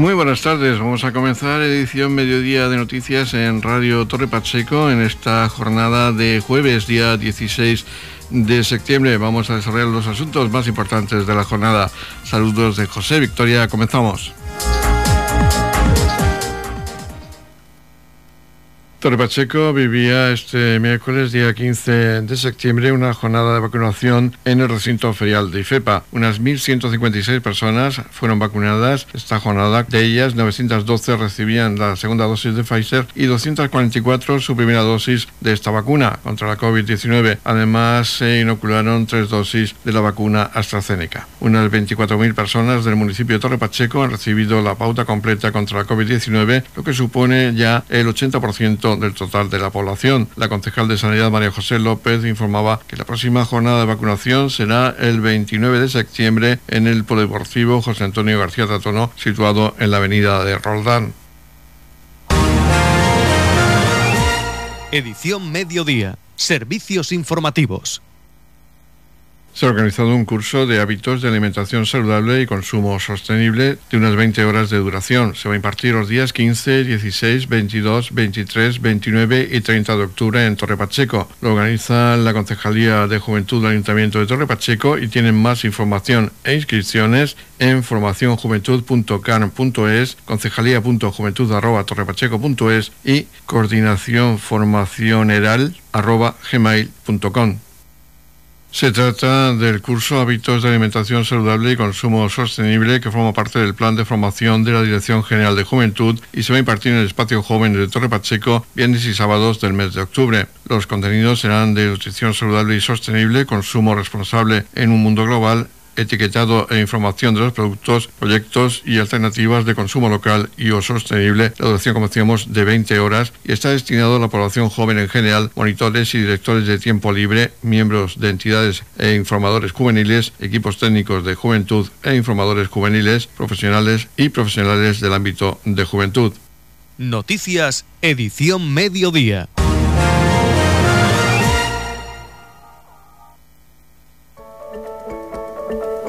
Muy buenas tardes, vamos a comenzar edición mediodía de noticias en Radio Torre Pacheco en esta jornada de jueves, día 16 de septiembre. Vamos a desarrollar los asuntos más importantes de la jornada. Saludos de José Victoria, comenzamos. Torre Pacheco vivía este miércoles, día 15 de septiembre, una jornada de vacunación en el recinto ferial de IFEPA. Unas 1.156 personas fueron vacunadas esta jornada. De ellas, 912 recibían la segunda dosis de Pfizer y 244 su primera dosis de esta vacuna contra la COVID-19. Además, se inocularon tres dosis de la vacuna AstraZeneca. Unas 24.000 personas del municipio de Torre Pacheco han recibido la pauta completa contra la COVID-19, lo que supone ya el 80% del total de la población. La concejal de Sanidad María José López informaba que la próxima jornada de vacunación será el 29 de septiembre en el Polideportivo José Antonio García Tatono, situado en la avenida de Roldán. Edición Mediodía. Servicios informativos. Se ha organizado un curso de hábitos de alimentación saludable y consumo sostenible de unas 20 horas de duración. Se va a impartir los días 15, 16, 22, 23, 29 y 30 de octubre en Torre Pacheco. Lo organiza la Concejalía de Juventud del Ayuntamiento de Torre Pacheco y tienen más información e inscripciones en formacionjuventud.can.es, concejalía.juventud.torrepacheco.es y coordinaciónformacioneral.gmail.com. Se trata del curso Hábitos de Alimentación Saludable y Consumo Sostenible que forma parte del plan de formación de la Dirección General de Juventud y se va a impartir en el espacio joven de Torre Pacheco viernes y sábados del mes de octubre. Los contenidos serán de nutrición saludable y sostenible, consumo responsable en un mundo global, etiquetado e información de los productos, proyectos y alternativas de consumo local y o sostenible. La duración, como decíamos, de 20 horas y está destinado a la población joven en general, monitores y directores de tiempo libre, miembros de entidades e informadores juveniles, equipos técnicos de juventud e informadores juveniles, profesionales y profesionales del ámbito de juventud. Noticias, edición mediodía.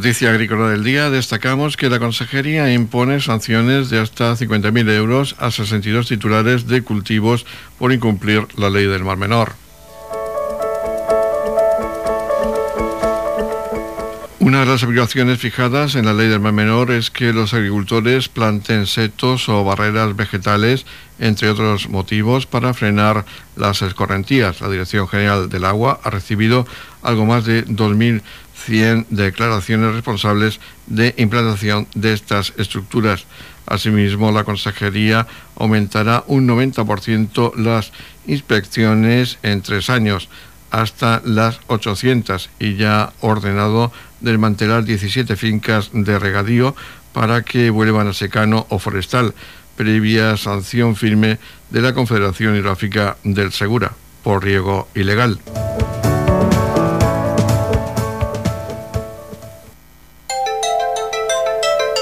Noticia agrícola del día destacamos que la Consejería impone sanciones de hasta 50.000 euros a 62 titulares de cultivos por incumplir la ley del Mar Menor. Una de las obligaciones fijadas en la ley del Mar Menor es que los agricultores planten setos o barreras vegetales, entre otros motivos, para frenar las escorrentías. La Dirección General del Agua ha recibido algo más de 2.000 100 declaraciones responsables de implantación de estas estructuras. Asimismo, la Consejería aumentará un 90% las inspecciones en tres años hasta las 800 y ya ha ordenado desmantelar 17 fincas de regadío para que vuelvan a secano o forestal, previa sanción firme de la Confederación Hidrográfica del Segura por riego ilegal.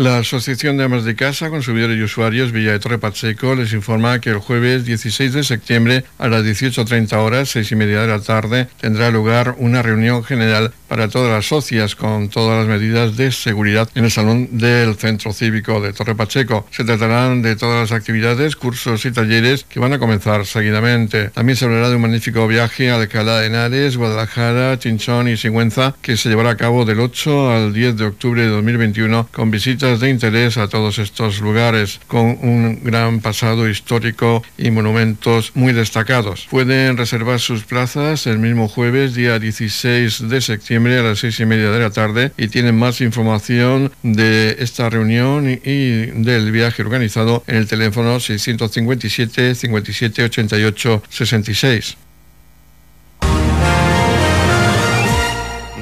La Asociación de Amas de Casa, Consumidores y Usuarios Villa de Torre Pacheco les informa que el jueves 16 de septiembre a las 18.30 horas, seis y media de la tarde, tendrá lugar una reunión general para todas las socias con todas las medidas de seguridad en el salón del Centro Cívico de Torre Pacheco. Se tratarán de todas las actividades, cursos y talleres que van a comenzar seguidamente. También se hablará de un magnífico viaje a Alcalá de Henares, Guadalajara, Chinchón y Sigüenza que se llevará a cabo del 8 al 10 de octubre de 2021 con visitas de interés a todos estos lugares con un gran pasado histórico y monumentos muy destacados. Pueden reservar sus plazas el mismo jueves, día 16 de septiembre a las seis y media de la tarde y tienen más información de esta reunión y del viaje organizado en el teléfono 657 57 88 66.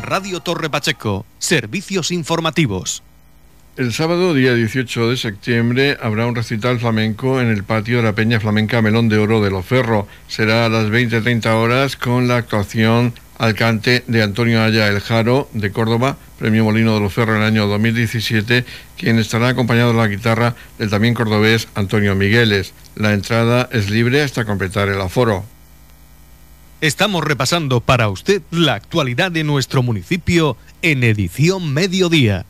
Radio Torre Pacheco, servicios informativos. El sábado, día 18 de septiembre, habrá un recital flamenco en el patio de la Peña Flamenca Melón de Oro de Loferro. Será a las 20.30 horas con la actuación al cante de Antonio Aya El Jaro de Córdoba, Premio Molino de Loferro en el año 2017, quien estará acompañado de la guitarra del también cordobés Antonio Migueles. La entrada es libre hasta completar el aforo. Estamos repasando para usted la actualidad de nuestro municipio en edición mediodía.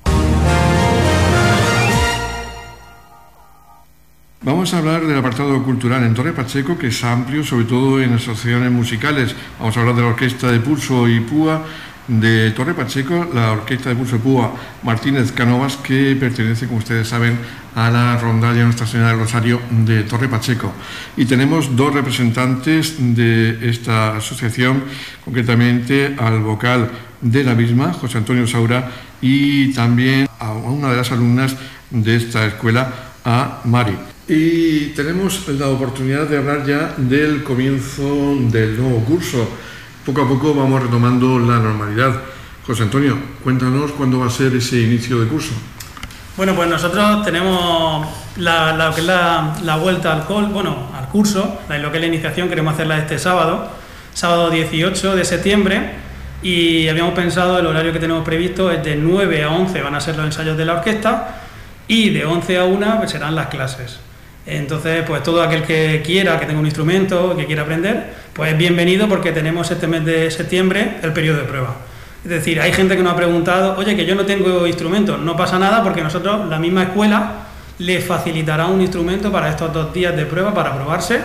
Vamos a hablar del apartado cultural en Torre Pacheco, que es amplio, sobre todo en asociaciones musicales. Vamos a hablar de la Orquesta de Pulso y Púa de Torre Pacheco, la Orquesta de Pulso y Púa Martínez Canovas, que pertenece, como ustedes saben, a la rondalla Nuestra Señora del Rosario de Torre Pacheco. Y tenemos dos representantes de esta asociación, concretamente al vocal de la misma, José Antonio Saura, y también a una de las alumnas de esta escuela, a Mari. Y tenemos la oportunidad de hablar ya del comienzo del nuevo curso. Poco a poco vamos retomando la normalidad. José Antonio, cuéntanos cuándo va a ser ese inicio de curso. Bueno, pues nosotros tenemos la, que es la, vuelta al, col, bueno, al curso, lo que es la iniciación, queremos hacerla este sábado, sábado 18 de septiembre, y habíamos pensado el horario que tenemos previsto es de 9 a 11 van a ser los ensayos de la orquesta, y de 11 a 1 pues, serán las clases. Entonces, pues todo aquel que quiera, que tenga un instrumento, que quiera aprender, pues bienvenido porque tenemos este mes de septiembre el periodo de prueba. Es decir, hay gente que nos ha preguntado, oye, que yo no tengo instrumento, no pasa nada porque nosotros, la misma escuela, le facilitará un instrumento para estos dos días de prueba, para probarse,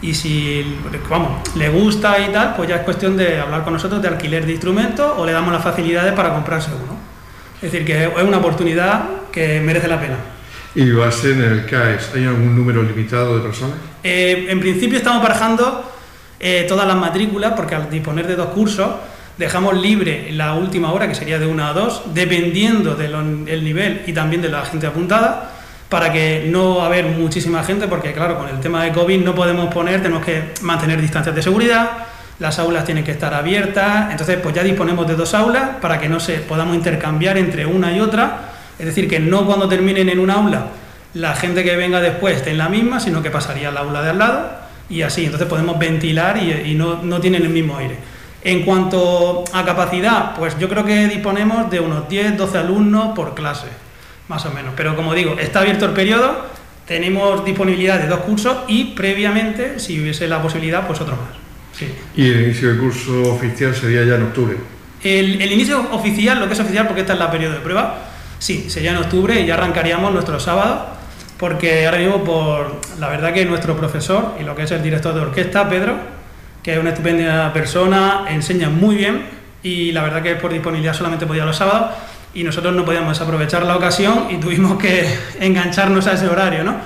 y si, vamos, le gusta y tal, pues ya es cuestión de hablar con nosotros de alquiler de instrumentos o le damos las facilidades para comprarse uno. Es decir, que es una oportunidad que merece la pena. ¿Y va a ser en el CAES? ¿Hay algún número limitado de personas? Eh, en principio estamos barajando eh, todas las matrículas porque al disponer de dos cursos dejamos libre la última hora, que sería de una a dos, dependiendo del nivel y también de la gente apuntada, para que no haber muchísima gente, porque claro, con el tema de COVID no podemos poner, tenemos que mantener distancias de seguridad, las aulas tienen que estar abiertas, entonces pues ya disponemos de dos aulas para que no se podamos intercambiar entre una y otra es decir, que no cuando terminen en un aula la gente que venga después esté en la misma, sino que pasaría al aula de al lado y así. Entonces podemos ventilar y, no, no, tienen el mismo aire. En cuanto a capacidad, pues yo creo que disponemos de unos 10, 12 alumnos por clase, más o menos. Pero como digo, está abierto el periodo, tenemos disponibilidad de dos cursos y previamente, si hubiese la posibilidad, pues otro más. ¿Y el inicio del curso oficial sería ya en octubre? El, el inicio oficial, lo que es oficial, porque esta es la periodo de prueba, Sí, sería en octubre y ya arrancaríamos nuestro sábado, porque ahora mismo, por la verdad que nuestro profesor y lo que es el director de orquesta, Pedro, que es una estupenda persona, enseña muy bien y la verdad que por disponibilidad solamente podía los sábados y nosotros no podíamos aprovechar la ocasión y tuvimos que engancharnos a ese horario, ¿no?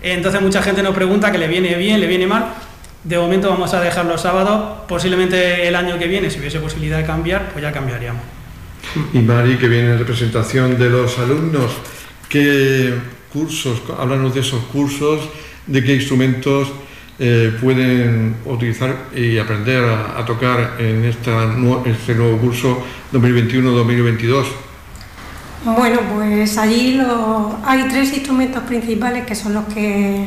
Entonces mucha gente nos pregunta que le viene bien, le viene mal. De momento vamos a dejar los sábados, posiblemente el año que viene, si hubiese posibilidad de cambiar, pues ya cambiaríamos. Y Mari, que viene en representación de los alumnos, ¿qué cursos, háblanos de esos cursos, de qué instrumentos eh, pueden utilizar y aprender a, tocar en esta, este nuevo curso 2021-2022? Bueno, pues allí hay tres instrumentos principales que son los que,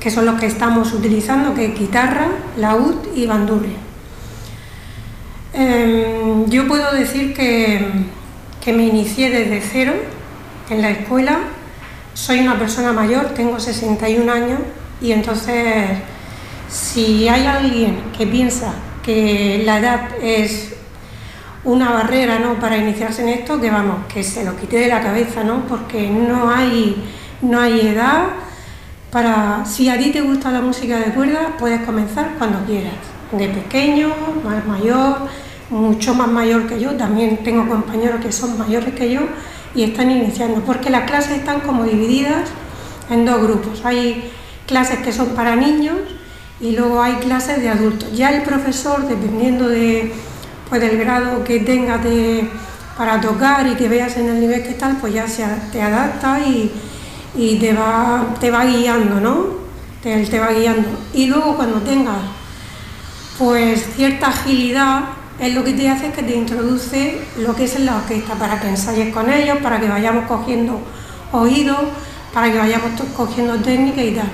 que son los que estamos utilizando, que guitarra, laúd y bandurria. Em, yo puedo decir que, que me inicié desde cero en la escuela. Soy una persona mayor, tengo 61 años y entonces si hay alguien que piensa que la edad es una barrera ¿no? para iniciarse en esto, que vamos, que se lo quite de la cabeza, ¿no? porque no hay, no hay edad para... Si a ti te gusta la música de cuerda, puedes comenzar cuando quieras, de pequeño, más mayor, mucho más mayor que yo, también tengo compañeros que son mayores que yo y están iniciando, porque las clases están como divididas en dos grupos. Hay clases que son para niños y luego hay clases de adultos. Ya el profesor, dependiendo de pues del grado que tengas de, para tocar y que veas en el nivel que tal, pues ya se, te adapta y, te, va, te va guiando, ¿no? Te, te va guiando. Y luego cuando tengas pues cierta agilidad, es lo que te hace que te introduce lo que es en la orquesta, para que ensayes con ellos, para que vayamos cogiendo oídos, para que vayamos cogiendo técnica y tal.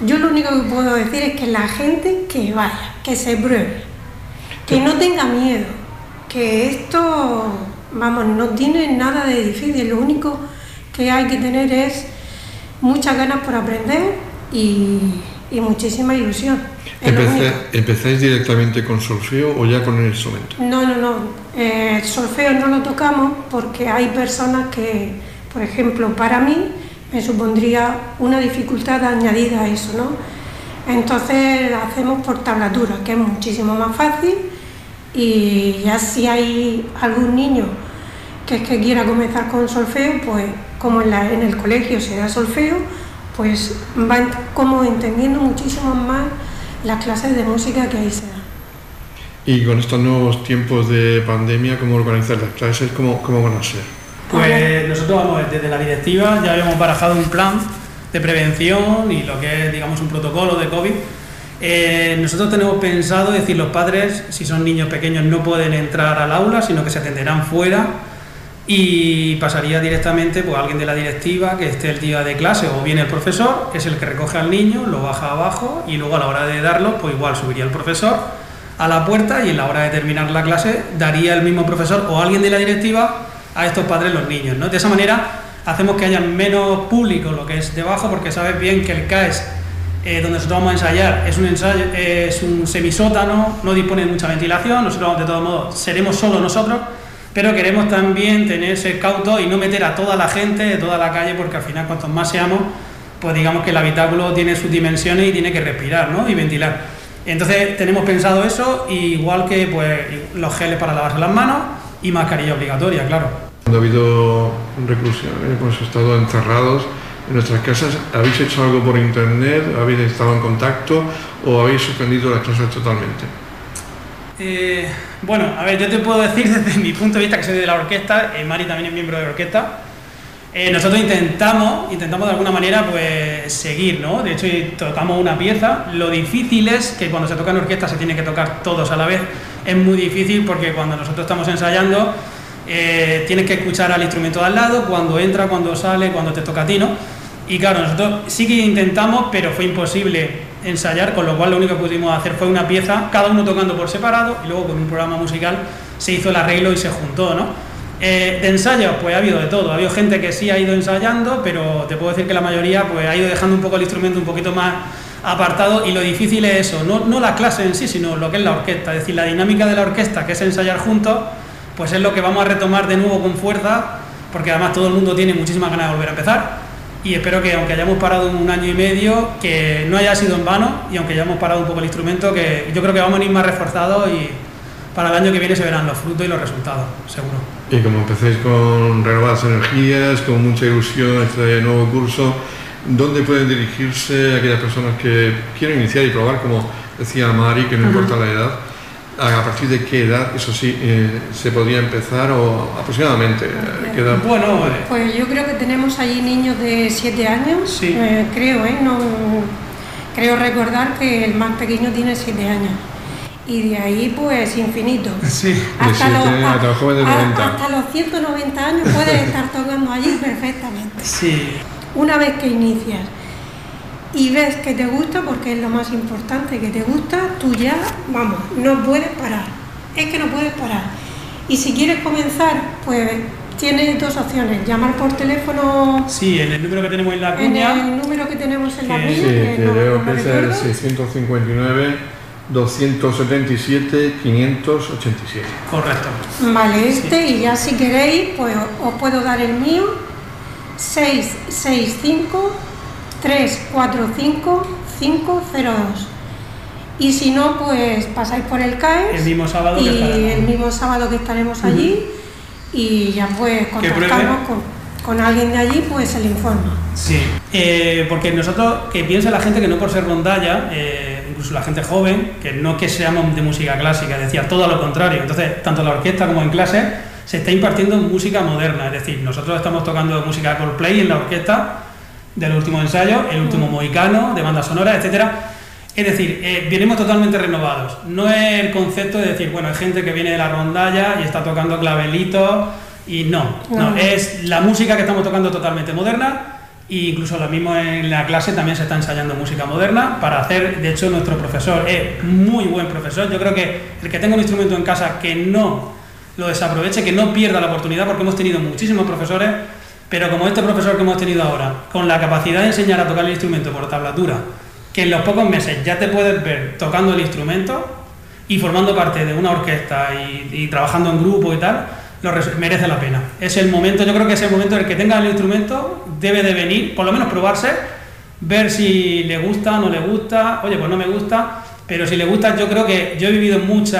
Yo lo único que puedo decir es que la gente que vaya, que se pruebe, que no tenga miedo, que esto, vamos, no tiene nada de difícil, lo único que hay que tener es muchas ganas por aprender y, muchísima ilusión. ¿Empezáis directamente con solfeo o ya con el instrumento? No, no, no. Eh, solfeo no lo tocamos porque hay personas que, por ejemplo, para mí me supondría una dificultad añadida a eso, ¿no? Entonces hacemos por tablatura, que es muchísimo más fácil y ya si hay algún niño que es que quiera comenzar con solfeo, pues como en, el colegio se da solfeo, pues va como entendiendo muchísimo más las clases de música que ahí se dan. Y con estos nuevos tiempos de pandemia, ¿cómo organizar las clases? ¿Cómo, cómo van a ser? Pues nosotros vamos desde la directiva, ya habíamos barajado un plan de prevención y lo que es, digamos, un protocolo de COVID. Eh, nosotros tenemos pensado, decir, los padres, si son niños pequeños, no pueden entrar al aula, sino que se atenderán fuera y pasaría directamente pues, a alguien de la directiva que esté el día de clase o bien el profesor, es el que recoge al niño, lo baja abajo y luego a la hora de darlo, pues igual subiría el profesor a la puerta y en la hora de terminar la clase daría el mismo profesor o alguien de la directiva a estos padres los niños. ¿no? De esa manera hacemos que haya menos público lo que es debajo, porque sabes bien que el CAES, eh, donde nosotros vamos a ensayar, es un, ensayo, es un semisótano, no dispone de mucha ventilación, nosotros de todos modos seremos solo nosotros, pero queremos también tener ese cauto y no meter a toda la gente de toda la calle, porque al final cuantos más seamos, pues digamos que el habitáculo tiene sus dimensiones y tiene que respirar ¿no? y ventilar. Entonces tenemos pensado eso, igual que pues, los geles para lavarse las manos y mascarilla obligatoria, claro. Cuando ha habido reclusión, hemos estado encerrados en nuestras casas, ¿habéis hecho algo por internet? ¿Habéis estado en contacto o habéis suspendido las clases totalmente? Eh, bueno, a ver, yo te puedo decir desde mi punto de vista que soy de la orquesta, eh, Mari también es miembro de la orquesta, eh, nosotros intentamos, intentamos de alguna manera pues seguir, ¿no? De hecho tocamos una pieza, lo difícil es que cuando se toca en orquesta se tiene que tocar todos a la vez, es muy difícil porque cuando nosotros estamos ensayando eh, tienes que escuchar al instrumento de al lado, cuando entra, cuando sale, cuando te toca a ti, ¿no? Y claro, nosotros sí que intentamos, pero fue imposible ensayar, con lo cual lo único que pudimos hacer fue una pieza, cada uno tocando por separado, y luego con un programa musical se hizo el arreglo y se juntó, ¿no? Eh, de ensayos, pues ha habido de todo. Ha habido gente que sí ha ido ensayando, pero te puedo decir que la mayoría pues, ha ido dejando un poco el instrumento un poquito más apartado y lo difícil es eso, no, no la clase en sí, sino lo que es la orquesta, es decir, la dinámica de la orquesta, que es ensayar juntos, pues es lo que vamos a retomar de nuevo con fuerza, porque además todo el mundo tiene muchísimas ganas de volver a empezar. Y espero que aunque hayamos parado un año y medio, que no haya sido en vano, y aunque hayamos parado un poco el instrumento, que yo creo que vamos a ir más reforzados y para el año que viene se verán los frutos y los resultados, seguro. Y como empecéis con renovadas energías, con mucha ilusión este nuevo curso, ¿dónde pueden dirigirse aquellas personas que quieren iniciar y probar, como decía Mari, que no importa la edad? ¿A partir de qué edad, eso sí, eh, se podría empezar o aproximadamente? Eh, bueno, eh, pues yo creo que tenemos allí niños de 7 años, creo, ¿eh? No, creo recordar que el más pequeño tiene 7 años. Y de ahí, pues, infinito. Sí, hasta, los, hasta los 190 años puedes estar tocando allí perfectamente. Sí. Una vez que inicias y ves que te gusta, porque es lo más importante, que te gusta, tú ya, vamos, no puedes parar. Es que no puedes parar. Y si quieres comenzar, pues tienes dos opciones, llamar por teléfono. Sí, en el número que tenemos en la cuña. En el número que tenemos en la cuña. Sí, que, creo que es el 659 277 587. Correcto. Vale, este y ya si queréis, pues os puedo dar el mío. 665 345 502. Y si no, pues pasáis por el CAES. El mismo sábado y que el mismo sábado que estaremos allí. Y ya pues contactamos con, con alguien de allí, pues se le informa. Sí, eh, porque nosotros, que piensa la gente que no por ser rondalla, eh, incluso la gente joven, que no que seamos de música clásica, decía todo lo contrario. Entonces, tanto en la orquesta como en clase se está impartiendo música moderna, es decir, nosotros estamos tocando música Coldplay en la orquesta del último ensayo, el último mohicano, de banda sonora, etcétera. Es decir, eh, venimos totalmente renovados. No es el concepto de decir, bueno, hay gente que viene de la rondalla y está tocando clavelitos y no, no, No. es la música que estamos tocando totalmente moderna e incluso lo mismo en la clase también se está ensayando música moderna para hacer, de hecho nuestro profesor es muy buen profesor, yo creo que el que tenga un instrumento en casa que no lo desaproveche, que no pierda la oportunidad porque hemos tenido muchísimos profesores, pero como este profesor que hemos tenido ahora, con la capacidad de enseñar a tocar el instrumento por tablatura, que en los pocos meses ya te puedes ver tocando el instrumento y formando parte de una orquesta y, trabajando en grupo y tal, lo merece la pena. Es el momento, yo creo que es el momento en el que tenga el instrumento, debe de venir, por lo menos probarse, ver si le gusta, no le gusta, oye, pues no me gusta, pero si le gusta, yo creo que yo he vivido muchos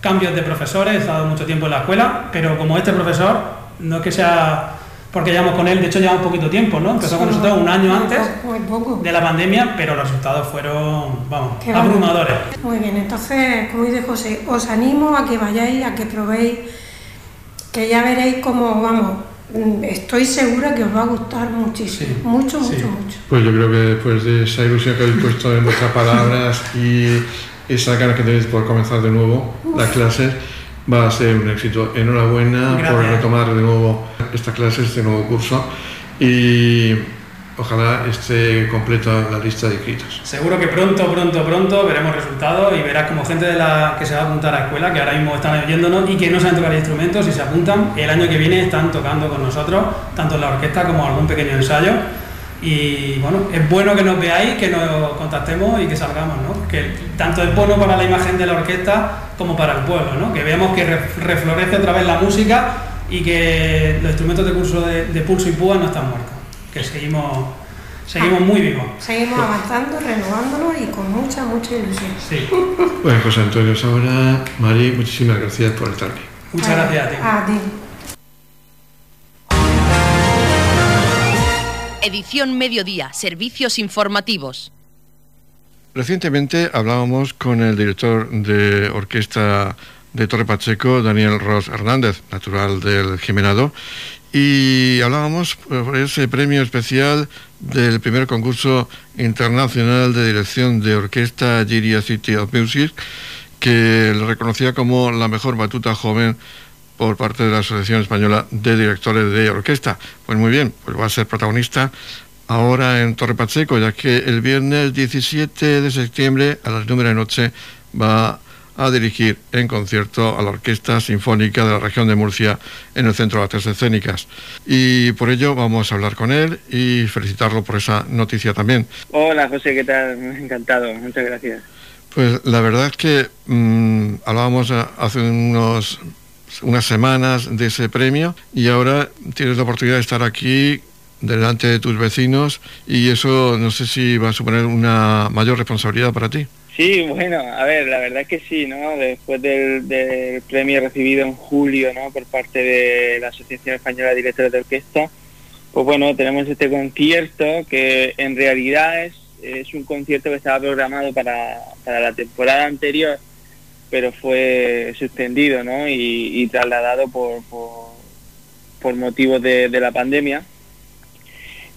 cambios de profesores, he estado mucho tiempo en la escuela, pero como este profesor, no es que sea porque llevamos con él, de hecho llevamos poquito tiempo, ¿no? Empezó con nosotros un año Muy antes poco, muy poco. de la pandemia, pero los resultados fueron, vamos, Qué abrumadores. Muy bien, entonces, como dice José, os animo a que vayáis, a que probéis, que ya veréis cómo, vamos, mm, estoy segura que os va a gustar muchísimo, Sí, mucho, sí. mucho, mucho. Pues yo creo que después de esa ilusión que habéis puesto en vuestras palabras y esa ganas que tenéis por comenzar de nuevo las clases, va a ser un éxito. Enhorabuena por Gracias. retomar de nuevo estas clases, este nuevo curso y ojalá esté completa la lista de inscritos. Seguro que pronto, pronto, pronto veremos resultados y verás como gente de la que se va a apuntar a escuela, que ahora mismo están oyéndonos y que no saben tocar instrumentos, y se apuntan, el año que viene están tocando con nosotros, tanto en la orquesta como algún pequeño ensayo. Y bueno, es bueno que nos veáis, que nos contactemos y que salgamos, ¿no? Que tanto es bueno para la imagen de la orquesta como para el pueblo, ¿no? Que veamos que re- reflorece otra vez la música y que los instrumentos de curso de, de pulso y púa no están muertos, que seguimos, seguimos muy vivos. Seguimos avanzando, renovándonos y con mucha, mucha ilusión. Sí. Bueno, José Antonio ahora, Mari, muchísimas gracias por estar aquí. Muchas gracias a ti. A ti. Edición Mediodía, Servicios Informativos. Recientemente hablábamos con el director de orquesta de Torre Pacheco, Daniel Ross Hernández, natural del Jimenado, y hablábamos por ese premio especial del primer concurso internacional de dirección de orquesta Giria City of Music, que le reconocía como la mejor batuta joven por parte de la Asociación Española de Directores de Orquesta. Pues muy bien, pues va a ser protagonista ahora en Torre Pacheco, ya que el viernes 17 de septiembre a las 9 de noche va a dirigir en concierto a la Orquesta Sinfónica de la región de Murcia en el Centro de Artes Escénicas. Y por ello vamos a hablar con él y felicitarlo por esa noticia también. Hola José, ¿qué tal? Encantado, muchas gracias. Pues la verdad es que mm, hablábamos a- hace unos, unas semanas de ese premio y ahora tienes la oportunidad de estar aquí delante de tus vecinos y eso no sé si va a suponer una mayor responsabilidad para ti. Sí, bueno, a ver, la verdad es que sí, ¿no? Después del, premio recibido en julio, ¿no? Por parte de la Asociación Española de Directores de Orquesta, pues bueno, tenemos este concierto que en realidad es, es un concierto que estaba programado para, para la temporada anterior, pero fue suspendido, ¿no? Y, y trasladado por, por, motivos de la pandemia.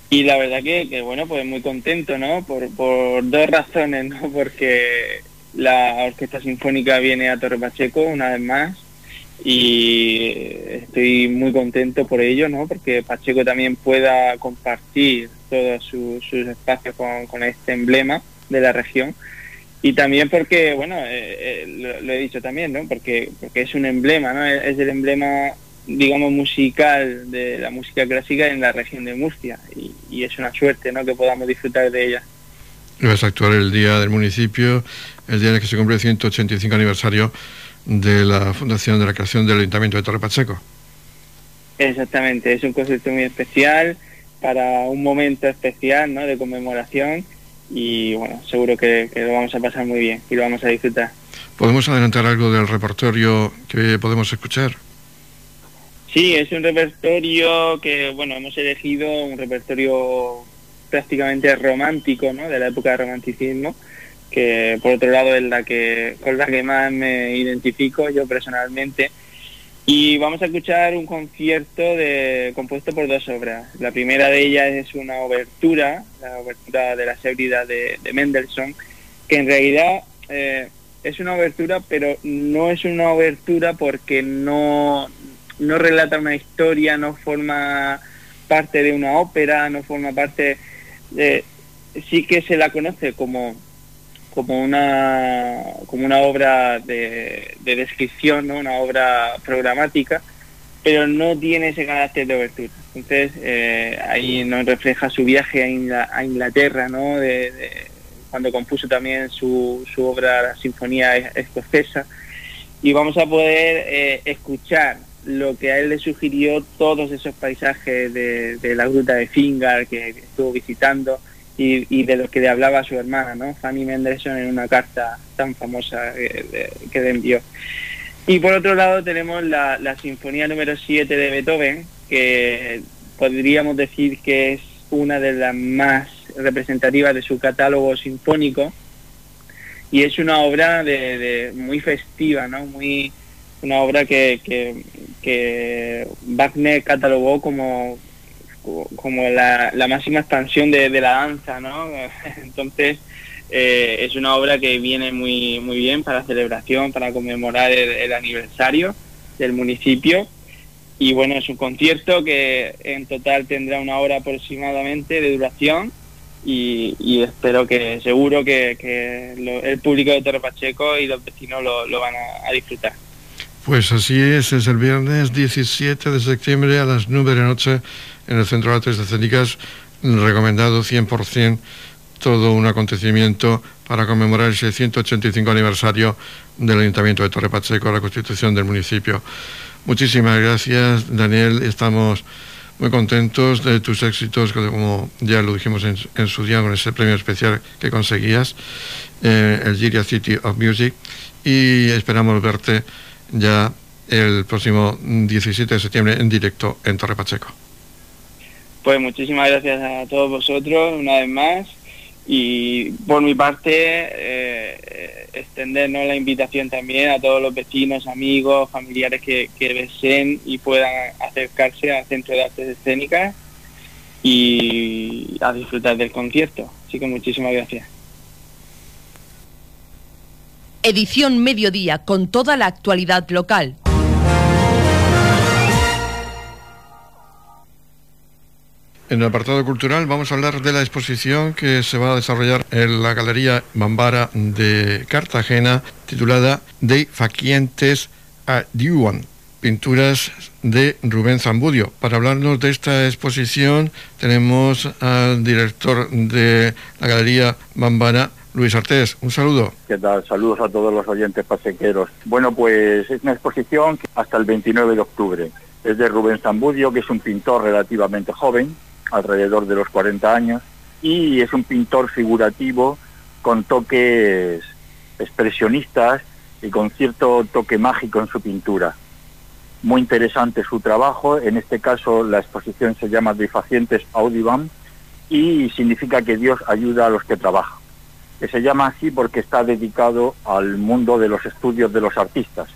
Y la verdad que, que, bueno, pues muy contento, ¿no? Por, por dos razones, ¿no? Porque la Orquesta Sinfónica viene a Torre Pacheco una vez más y estoy muy contento por ello, ¿no? Porque Pacheco también pueda compartir todos sus, espacios con, este emblema de la región y también porque, bueno, eh, eh, lo, he dicho también, ¿no? Porque, porque es un emblema, ¿no? Es el emblema digamos, musical de la música clásica en la región de Murcia y, y es una suerte ¿no? que podamos disfrutar de ella. Vas a actuar el día del municipio el día en el que se cumple el 185 aniversario de la fundación de la creación del Ayuntamiento de Torre Pacheco. Exactamente, es un concepto muy especial para un momento especial ¿no? de conmemoración y bueno, seguro que, lo vamos a pasar muy bien y lo vamos a disfrutar. ¿Podemos adelantar algo del repertorio que podemos escuchar? Sí, es un repertorio que, bueno, hemos elegido un repertorio prácticamente romántico, ¿no? De la época del romanticismo, que por otro lado es la que, con la que más me identifico yo personalmente. Y vamos a escuchar un concierto de, compuesto por dos obras. La primera de ellas es una obertura, la obertura de la seguridad de, Mendelssohn, que en realidad eh, es una obertura, pero no es una obertura porque no, no relata una historia, no forma parte de una ópera, no forma parte de... Sí que se la conoce como, como, una, como una obra de, descripción, ¿no? una obra programática, pero no tiene ese carácter de obertura. Entonces eh, ahí nos refleja su viaje a, Inglaterra, ¿no? De, cuando compuso también su, su obra La Sinfonía Escocesa. Y vamos a poder eh, escuchar lo que a él le sugirió todos esos paisajes de, la gruta de Fingar que estuvo visitando y, de los que le hablaba su hermana, ¿no? Fanny Mendelssohn en una carta tan famosa que, le envió. Y por otro lado tenemos la, la Sinfonía número 7 de Beethoven, que podríamos decir que es una de las más representativas de su catálogo sinfónico y es una obra de, muy festiva, ¿no? Muy, una obra que, que, Wagner catalogó como, como la, máxima expansión de, la danza, ¿no? Entonces, eh, es una obra que viene muy, muy bien para celebración, para conmemorar el, aniversario del municipio. Y bueno, es un concierto que en total tendrá una hora aproximadamente de duración y, espero que seguro que, el público de Torre Pacheco y los vecinos lo, van a disfrutar. Pues así es, es el viernes 17 de septiembre a las 9 de la noche en el Centro de Artes Escénicas, recomendado 100% todo un acontecimiento para conmemorar ese 185 aniversario del Ayuntamiento de Torre Pacheco, la constitución del municipio. Muchísimas gracias, Daniel. Estamos muy contentos de tus éxitos, como ya lo dijimos en, su día con ese premio especial que conseguías, eh, el Giria City of Music, y esperamos verte ya el próximo 17 de septiembre en directo en Torre Pacheco. Pues muchísimas gracias a todos vosotros una vez más y por mi parte eh, extendernos la invitación también a todos los vecinos, amigos, familiares que, que deseen y puedan acercarse al Centro de Artes Escénicas y a disfrutar del concierto. Así que muchísimas gracias. Edición Mediodía con toda la actualidad local. En el apartado cultural vamos a hablar de la exposición que se va a desarrollar en la Galería Bambara de Cartagena, titulada De Faquientes a Diuan, pinturas de Rubén Zambudio. Para hablarnos de esta exposición tenemos al director de la Galería Bambara, Luis Artés, un saludo. ¿Qué tal? Saludos a todos los oyentes pasequeros. Bueno, pues es una exposición hasta el 29 de octubre. Es de Rubén Zambudio, que es un pintor relativamente joven, alrededor de los 40 años, y es un pintor figurativo con toques expresionistas y con cierto toque mágico en su pintura. Muy interesante su trabajo, en este caso la exposición se llama Difacientes Audivam y significa que Dios ayuda a los que trabajan que se llama así porque está dedicado al mundo de los estudios de los artistas,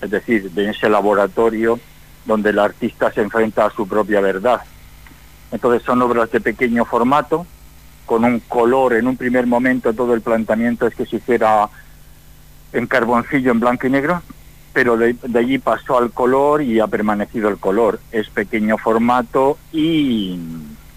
es decir, de ese laboratorio donde el artista se enfrenta a su propia verdad. Entonces son obras de pequeño formato, con un color, en un primer momento todo el planteamiento es que se hiciera en carboncillo en blanco y negro, pero de, allí pasó al color y ha permanecido el color. Es pequeño formato y,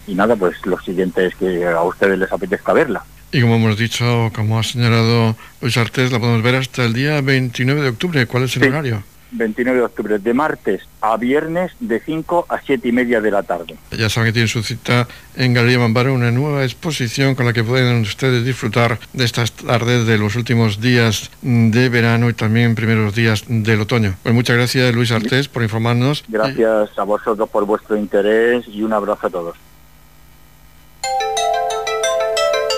nada, pues lo siguiente es que a ustedes les apetezca verla. Y como hemos dicho, como ha señalado Luis Artés, la podemos ver hasta el día 29 de octubre. ¿Cuál es el horario? 29 de octubre, de martes a viernes de 5 a 7 y media de la tarde. Ya saben que tienen su cita en Galería Mambaro, una nueva exposición con la que pueden ustedes disfrutar de estas tardes de los últimos días de verano y también primeros días del otoño. Pues muchas gracias Luis Artés por informarnos. Gracias a vosotros por vuestro interés y un abrazo a todos.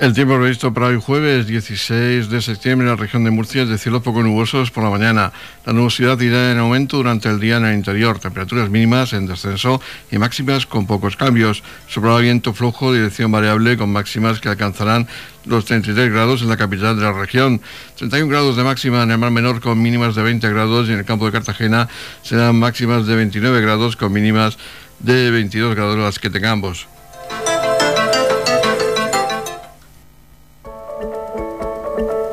El tiempo previsto para hoy jueves 16 de septiembre en la región de Murcia es de cielos poco nubosos por la mañana. La nubosidad irá en aumento durante el día en el interior, temperaturas mínimas en descenso y máximas con pocos cambios. Soplará viento flojo, dirección variable con máximas que alcanzarán los 33 grados en la capital de la región, 31 grados de máxima en el mar menor con mínimas de 20 grados y en el campo de Cartagena serán máximas de 29 grados con mínimas de 22 grados las que tengamos.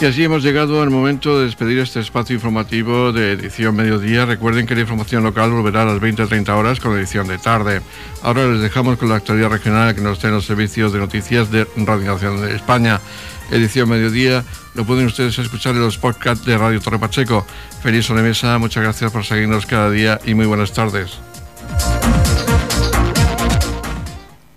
Y así hemos llegado al momento de despedir este espacio informativo de edición mediodía. Recuerden que la información local volverá a las 20-30 horas con edición de tarde. Ahora les dejamos con la actualidad regional que nos den los servicios de noticias de Radio Nacional de España. Edición mediodía lo pueden ustedes escuchar en los podcasts de Radio Torre Pacheco. Feliz sobremesa, muchas gracias por seguirnos cada día y muy buenas tardes.